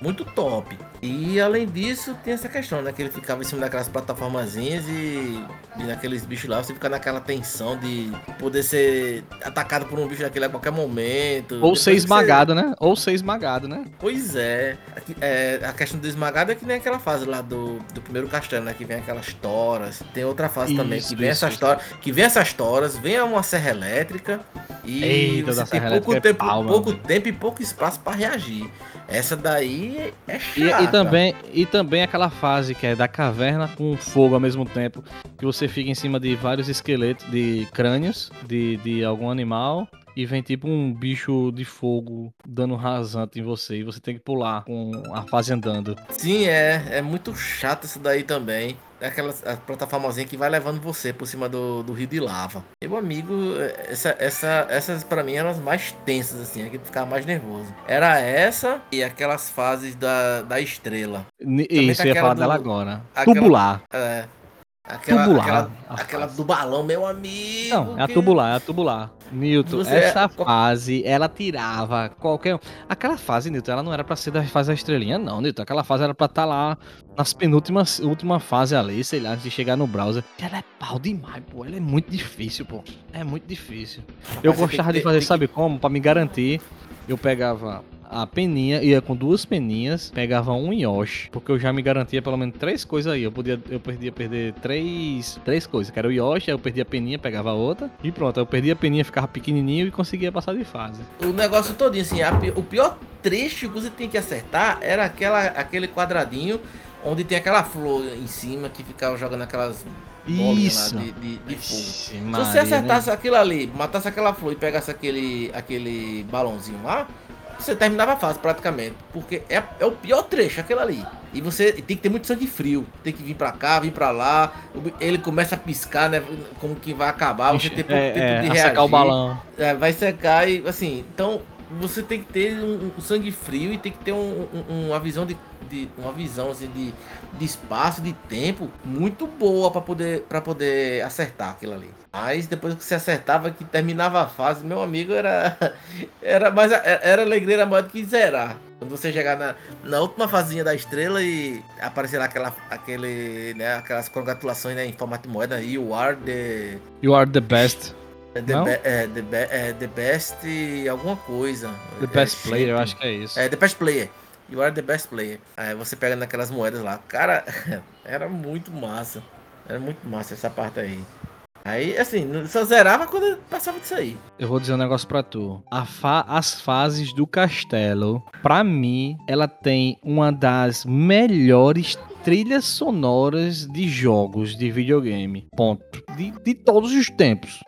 muito top. E além disso, tem essa questão, né? Que ele ficava em cima daquelas plataformazinhas e, e naqueles bichos lá, você fica naquela tensão de poder ser atacado por um bicho daquele a qualquer momento. Ou ser esmagado, você... né? Ou ser esmagado, né? Pois é. é. A questão do esmagado é que nem aquela fase lá do, do primeiro castelo, né? Que vem aquelas toras. Tem outra fase isso, também, que vem isso, essas toras. Que vem essas toras, vem uma serra elétrica e Eita, você tem pouco, é tempo, pau, pouco tempo e pouco espaço para reagir. Essa daí é chata. E, e, também, e também aquela fase que é da caverna com fogo ao mesmo tempo, que você fica em cima de vários esqueletos de crânios de, de algum animal e vem tipo um bicho de fogo dando rasante em você e você tem que pular com a fase andando. Sim, é, é muito chato isso daí também. É aquela plataformazinha que vai levando você por cima do, do rio de lava. Meu amigo, essa, essa, essas para mim eram as mais tensas, assim, que ficava mais nervoso. Era essa e aquelas fases da, da estrela. Isso, eu ia falar do, dela agora. Aquela, tubular. É. Aquela, tubular. Aquela, aquela, do balão, meu amigo. Não, é a tubular, é a tubular. Newton, Você essa é... fase, ela tirava qualquer. Aquela fase, Newton, ela não era pra ser da fase da estrelinha, não, Newton. Aquela fase era pra estar tá lá nas penúltimas, última fase ali, sei lá, antes de chegar no browser. Ela é pau demais, pô. Ela é muito difícil, pô. É muito difícil. Eu gostava de fazer, sabe como? Pra me garantir, eu pegava a peninha, ia com duas peninhas, pegava um Yoshi, porque eu já me garantia pelo menos três coisas aí. Eu podia, eu podia perder três, três coisas, que era o Yoshi, aí eu perdia a peninha, pegava a outra, e pronto, eu perdia a peninha, ficava pequenininho e conseguia passar de fase. O negócio todinho, assim, a, o pior trecho que você tinha que acertar era aquela, aquele quadradinho onde tem aquela flor em cima que ficava jogando aquelas isso. de, de, de fogo. Maria, Se você acertasse né? aquilo ali, matasse aquela flor e pegasse aquele, aquele balãozinho lá, você terminava a fase praticamente. Porque é, é o pior trecho, aquele ali. E você tem que ter muito sangue frio. Tem que vir pra cá, vir pra lá. Ele começa a piscar, né? Como que vai acabar. Você tem pouco é, tempo é, de reagir. secar o balão. É, vai secar e assim. Então você tem que ter um, um sangue frio e tem que ter um, um, uma visão de, de uma visão assim, de, de espaço, de tempo muito boa para poder para poder acertar aquilo ali. Mas depois que você acertava, que terminava a fase, meu amigo, era era mais era alegria maior do que zerar. Quando você chegar na, na última fazinha da estrela e aparecer lá aquela, aquele, né, aquelas congratulações né, em formato de moeda, you are the... You are the best. The, be, é, the, be, é, the best alguma coisa. The best é, player, eu acho que é isso. É, the best player. You are the best player. Aí você pega naquelas moedas lá. Cara, era muito massa. Era muito massa essa parte aí. Aí, assim, só zerava quando passava disso aí. Eu vou dizer um negócio pra tu. Fa as fases do castelo, pra mim, ela tem uma das melhores trilhas sonoras de jogos de videogame. Ponto. De, de todos os tempos.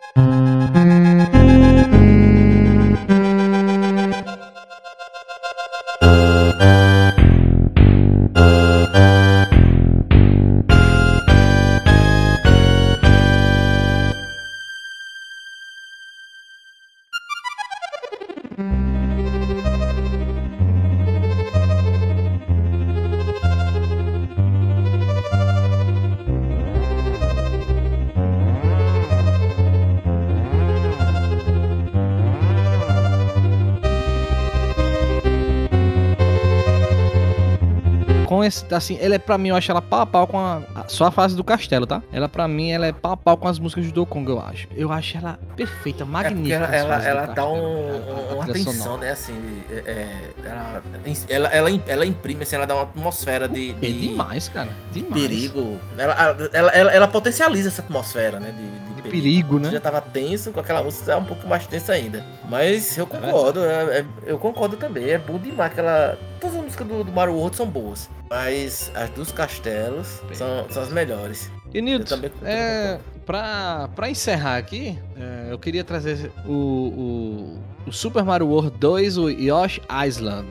Assim, ela é pra mim, eu acho ela pau a pau com a, a, só a fase do castelo, tá? Ela pra mim, ela é pau a pau com as músicas do Dokong, eu acho. Eu acho ela perfeita, é magnífica. É ela, ela, ela dá um, uma atenção, né? Assim, é, é, ela, ela, ela, ela, imprime, assim, ela dá uma atmosfera de. de é demais, cara. Demais. Perigo. Ela, ela, ela, ela, potencializa essa atmosfera, né? De, de, de perigo, né? Já tava tenso, com aquela música é um pouco mais tensa ainda. Mas eu concordo, é, eu concordo também. É bom demais aquela. Todas as músicas do, do Mario World são boas. Mas as dos castelos são, são as melhores. E Nilton, é, pra, pra encerrar aqui, é, eu queria trazer o, o, o Super Mario World 2, o Yoshi Island.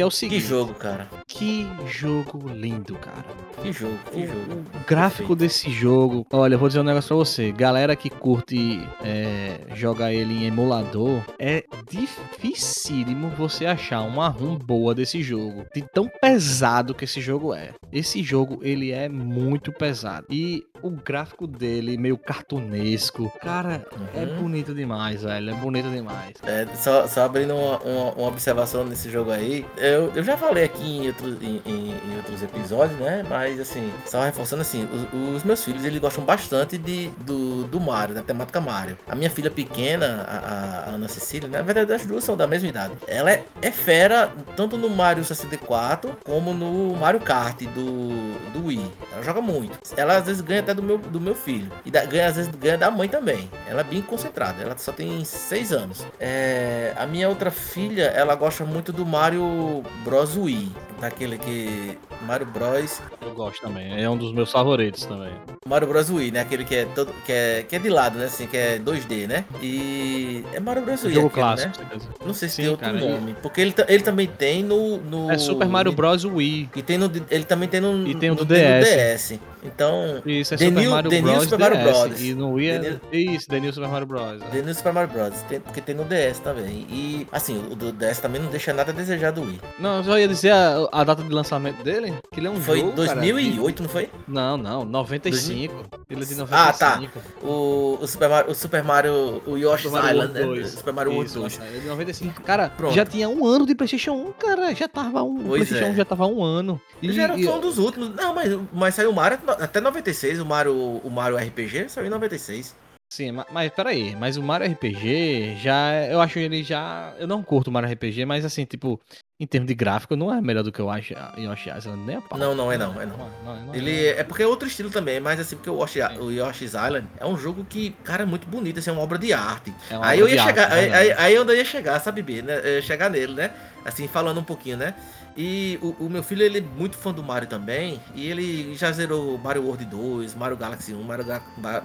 Que é o seguinte. Que jogo, cara. Que jogo lindo, cara. Que jogo, que jogo. O gráfico Perfeito. desse jogo. Olha, eu vou dizer um negócio pra você. Galera que curte é, jogar ele em emulador, é dificílimo você achar uma ROM boa desse jogo. De tão pesado que esse jogo é. Esse jogo, ele é muito pesado. E o gráfico dele, meio cartunesco. Cara, é uhum. é bonito demais, velho. É bonito demais. É, só, só abrindo uma, uma, uma observação nesse jogo aí. Eu, eu já falei aqui em outros, em, em, em outros episódios, né? Mas assim, só reforçando assim, os, os, meus filhos eles gostam bastante de, do, do Mario, da temática Mario. A minha filha pequena, a, a Ana Cecília, né, na verdade as duas são da mesma idade. Ela é, é fera tanto no Mario 64 como no Mario Kart do, do Wii. Ela joga muito. Ela às vezes ganha até do meu, do meu filho. E da, ganha, às vezes ganha da mãe também. Ela é bem concentrada. Ela só tem 6 anos. É, a minha outra filha, ela gosta muito do Mario Bros Wii. Daquele que. Mario Bros. Eu gosto também. É um dos meus favoritos também. Mario Bros Wii, né? Aquele que é todo. Que é, que é de lado, né? Assim, que é 2D, né? E. É Mario Bros Wii. Jogo aquele, clássico, né? Não sei se Sim, tem outro cara, nome. Porque ele, ele também tem no, no. É Super Mario Bros Wii. E tem no, ele também tem no. E tem no, no DS. DS. Então. Isso, é The Super New, Mario The Bros. New Super Mario Bros. E no Wii é. Isso, The New Super Mario Bros. The New Super Mario Bros. Tem, porque tem no DS também. E, assim, o do DS também não deixa nada a desejar do Wii. Não, eu só ia dizer a, a data de lançamento dele, que ele é um foi jogo. Foi 2008, cara, não foi? Não, não, 95. 2000? Ele é de 95. Ah, tá. O, o, Super, Mario, o Super Mario, o Yoshi's Island, né? 2. Super Mario World 2. Ele é de 95. Cara, Pronto. já tinha um ano de PlayStation 1, cara. Já tava um. Pois PlayStation é. 1 já tava um ano. E, já era um dos últimos. Não, mas, mas saiu o Mario até 96, o Mario, o Mario RPG saiu em 96. Sim, mas, mas peraí, mas o Mario RPG já. Eu acho ele já. Eu não curto o Mario RPG, mas assim, tipo, em termos de gráfico, não é melhor do que eu acho Yoshi Island, nem a pau. Não, não é não, é não. não, não, não ele é, é porque é outro estilo também, mas assim, porque o, Yoshi, o Yoshi's Island é um jogo que, cara, é muito bonito, assim, é uma obra de arte. É aí eu ia chegar, arte, aí, aí, aí, eu ia chegar, sabe, B, né? chegar nele, né? Assim, falando um pouquinho, né? E o, o, meu filho, ele é muito fã do Mario também. E ele já zerou Mario World 2, Mario Galaxy 1, Mario,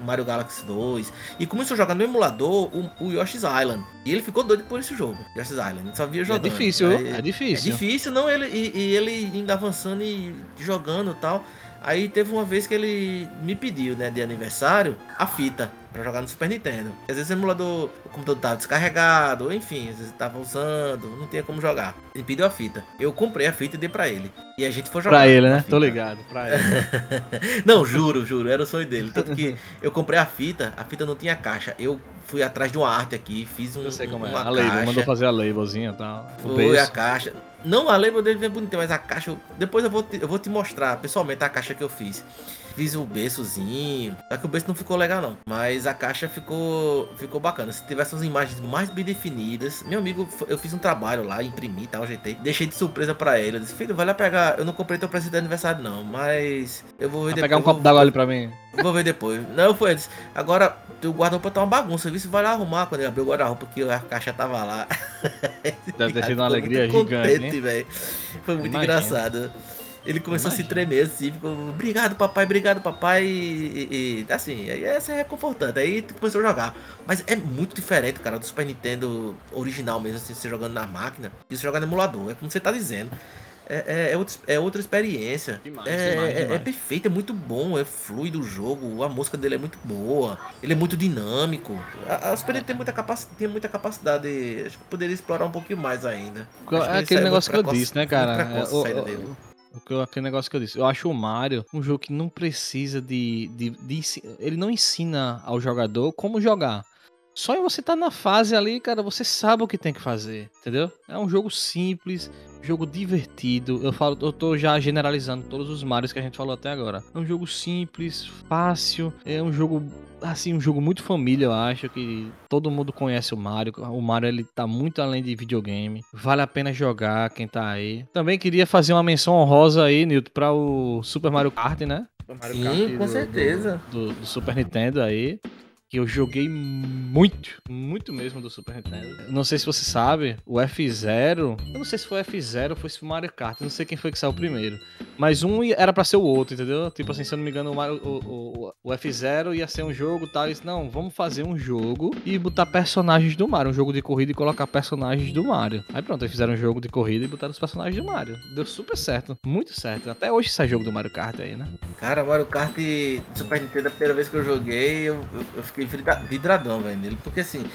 Mario Galaxy 2. E começou a jogar no emulador o, o, Yoshi's Island. E ele ficou doido por esse jogo, Yoshi's Island. Ele só via é jogando. É difícil, é difícil. É difícil, não. Ele, e, e ele ainda avançando e jogando e tal. Aí teve uma vez que ele me pediu, né, de aniversário, a fita para jogar no Super Nintendo. Às vezes o emulador, o computador tava descarregado, enfim, às vezes tava usando, não tinha como jogar. Ele pediu a fita. Eu comprei a fita e dei para ele. E a gente foi jogar. Pra ele, né? Tô ligado, pra ele. não, juro, juro, era o sonho dele. Tanto que eu comprei a fita, a fita não tinha caixa. Eu fui atrás de uma arte aqui, fiz um. Eu sei como é. A label, mandou fazer a labelzinha e tal. Foi a caixa. Não, a label dele vem bonitinha, mas a caixa. Depois eu vou, te, eu vou te mostrar pessoalmente a caixa que eu fiz. Fiz o berçozinho. Só que o berço não ficou legal, não. Mas a caixa ficou, ficou bacana. Se tivesse as imagens mais bem definidas. Meu amigo, eu fiz um trabalho lá, imprimi e tal, ajeitei. Deixei de surpresa pra ele. Eu disse, filho, vai lá pegar. Eu não comprei teu presente de aniversário, não. Mas eu vou ver vai depois. pegar um copo d'água ali pra mim. Vou ver depois. Não, foi antes. Agora, teu guarda-roupa tá uma bagunça. Viu? Você vai lá arrumar quando ele abriu o guarda-roupa, que a caixa tava lá. Deve ter sido uma alegria gigante. Contente, Foi muito Imagina. engraçado. Ele começou Imagina. a se tremer assim, ficou, obrigado papai, obrigado papai, e, e assim, aí essa é reconfortante. Aí começou a jogar. Mas é muito diferente, cara, do Super Nintendo original mesmo, assim, você jogando na máquina e você jogar no emulador, é como você tá dizendo. É, é, é, outra, é outra experiência. Demais, é, demais, demais. é, perfeito, é muito bom, é fluido o jogo, a música dele é muito boa, ele é muito dinâmico. A, a Super Nintendo tem muita, capac, tem muita capacidade, acho que poderia explorar um pouquinho mais ainda. É aquele negócio que eu disse, né, cara? É, o, aquele negócio que eu disse. Eu acho o Mario um jogo que não precisa de, de, de, Ele não ensina ao jogador como jogar. Só em você estar tá na fase ali, cara, você sabe o que tem que fazer, entendeu? É um jogo simples, jogo divertido. Eu falo, eu tô já generalizando todos os Marios que a gente falou até agora. É um jogo simples, fácil, é um jogo assim, um jogo muito família, eu acho que todo mundo conhece o Mario. O Mario ele tá muito além de videogame. Vale a pena jogar quem tá aí. Também queria fazer uma menção honrosa aí, Nilton, para o Super Mario Kart, né? Mario Sim, Kart com do, certeza. Do, do, do Super Nintendo aí que eu joguei muito, muito mesmo do Super Nintendo. Não sei se você sabe, o F0, eu não sei se foi F0 ou foi se foi Mario Kart, não sei quem foi que saiu primeiro. Mas um era para ser o outro, entendeu? Tipo assim, se eu não me engano, o, Mario, o, o, o F0 ia ser um jogo tal. Eles, não, vamos fazer um jogo e botar personagens do Mario. Um jogo de corrida e colocar personagens do Mario. Aí pronto, eles fizeram um jogo de corrida e botaram os personagens do Mario. Deu super certo, muito certo. Até hoje sai jogo do Mario Kart aí, né? Cara, Mario Kart Super Nintendo, a primeira vez que eu joguei, eu, eu, eu fiquei vidradão, velho, nele. Porque assim,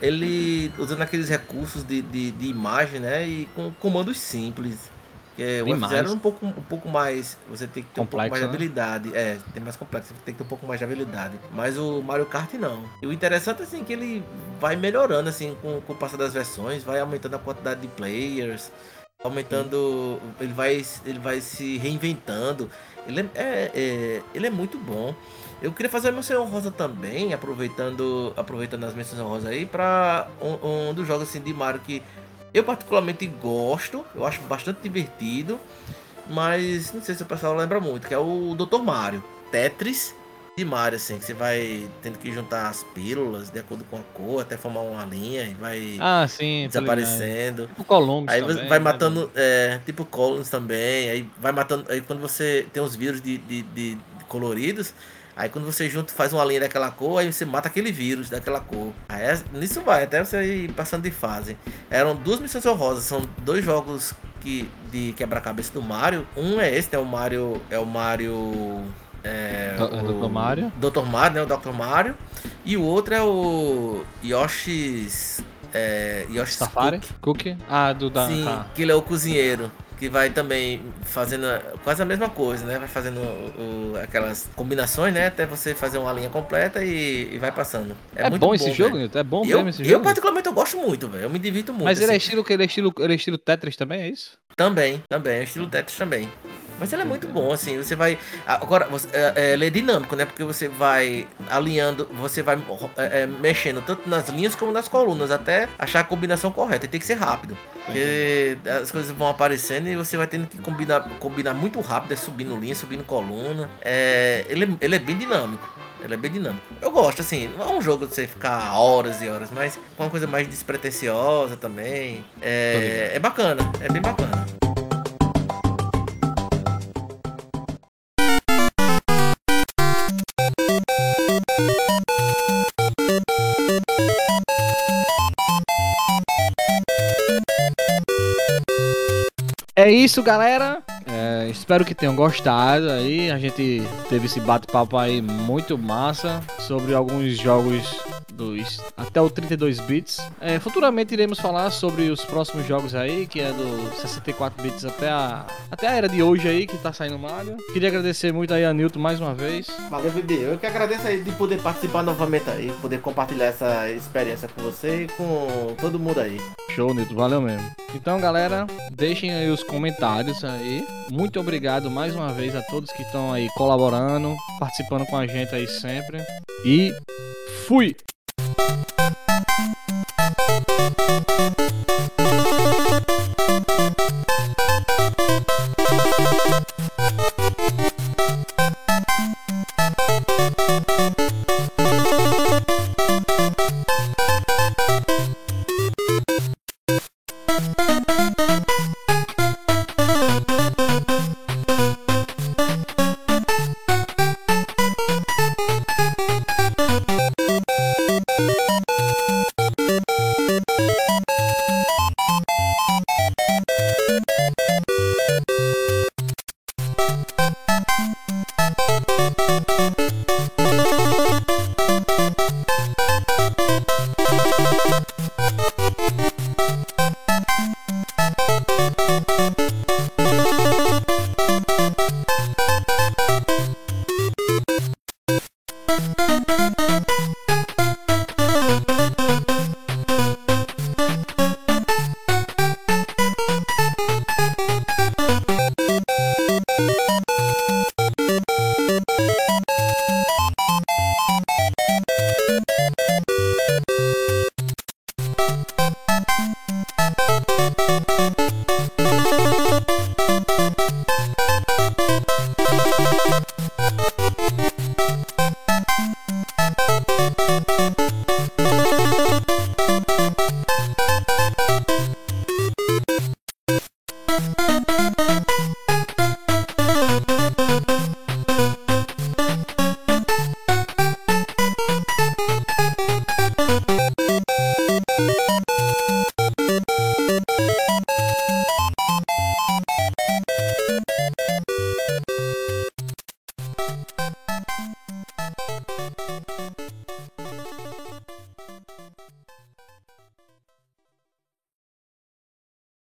ele usando aqueles recursos de, de, de imagem, né? E com comandos simples porque o F0 é um pouco, um pouco mais. Você tem que ter complexo, um pouco mais de né? habilidade. É, tem mais complexo, você tem que ter um pouco mais de habilidade. Mas o Mario Kart não. E o interessante assim, é que ele vai melhorando assim com, com o passar das versões, vai aumentando a quantidade de players, aumentando. Ele vai, ele vai se reinventando. Ele é, é, é, ele é muito bom. Eu queria fazer a menção rosa também, aproveitando, aproveitando as menções honrosas aí, para um, um dos jogos assim, de Mario que eu particularmente gosto, eu acho bastante divertido, mas não sei se o pessoal lembra muito, que é o Dr. Mario. Tetris de Mario, assim, que você vai tendo que juntar as pílulas de acordo com a cor, até formar uma linha e vai ah, sim, desaparecendo. Tipo Columns Aí também, vai né, matando, é, tipo Columns também, aí vai matando, aí quando você tem os vírus de, de, de, de coloridos, Aí quando você junta, faz uma linha daquela cor, aí você mata aquele vírus daquela cor. Aí é, nisso vai, até você ir passando de fase. Eram duas missões honrosas, são dois jogos que, de quebra-cabeça do Mario. Um é esse, é o Mario. É o Mario. É, o Dr. Mario. Dr. Mario, né? O Dr. Mario. E o outro é o Yoshi's. É, Yoshi's Safari? Cookie? Ah, do da. Sim, tá. que ele é o cozinheiro que vai também fazendo quase a mesma coisa, né? Vai fazendo o, o, aquelas combinações, né? Até você fazer uma linha completa e, e vai passando. É, é bom, bom esse jogo, Nilton? É bom eu, mesmo esse eu, jogo? Eu particularmente eu gosto muito, velho. Eu me divirto muito. Mas ele é assim. estilo ele é estilo, ele é estilo Tetris também, é isso? Também, também, é estilo Tetris também. Mas ele é muito bom, assim, você vai. Agora, você, é, é, ele é dinâmico, né? Porque você vai alinhando, você vai é, é, mexendo tanto nas linhas como nas colunas, até achar a combinação correta. E tem que ser rápido. Porque as coisas vão aparecendo e você vai tendo que combinar, combinar muito rápido, é subindo linha, subindo coluna. É, ele, ele é bem dinâmico. Ele é bem dinâmico. Eu gosto, assim, não é um jogo de você ficar horas e horas, mas uma coisa mais despretensiosa também. É, é bacana, é bem bacana. Isso, galera. É, espero que tenham gostado aí. A gente teve esse bate-papo aí muito massa sobre alguns jogos até o 32 bits. É, futuramente iremos falar sobre os próximos jogos aí, que é do 64 bits até a até a era de hoje aí que tá saindo Mario. Queria agradecer muito aí a Nilton mais uma vez. Valeu, Bibi. Eu que agradeço aí de poder participar novamente aí, poder compartilhar essa experiência com você e com todo mundo aí. Show, Nilton, valeu mesmo. Então, galera, deixem aí os comentários aí. Muito obrigado mais uma vez a todos que estão aí colaborando, participando com a gente aí sempre. E fui! Thank you.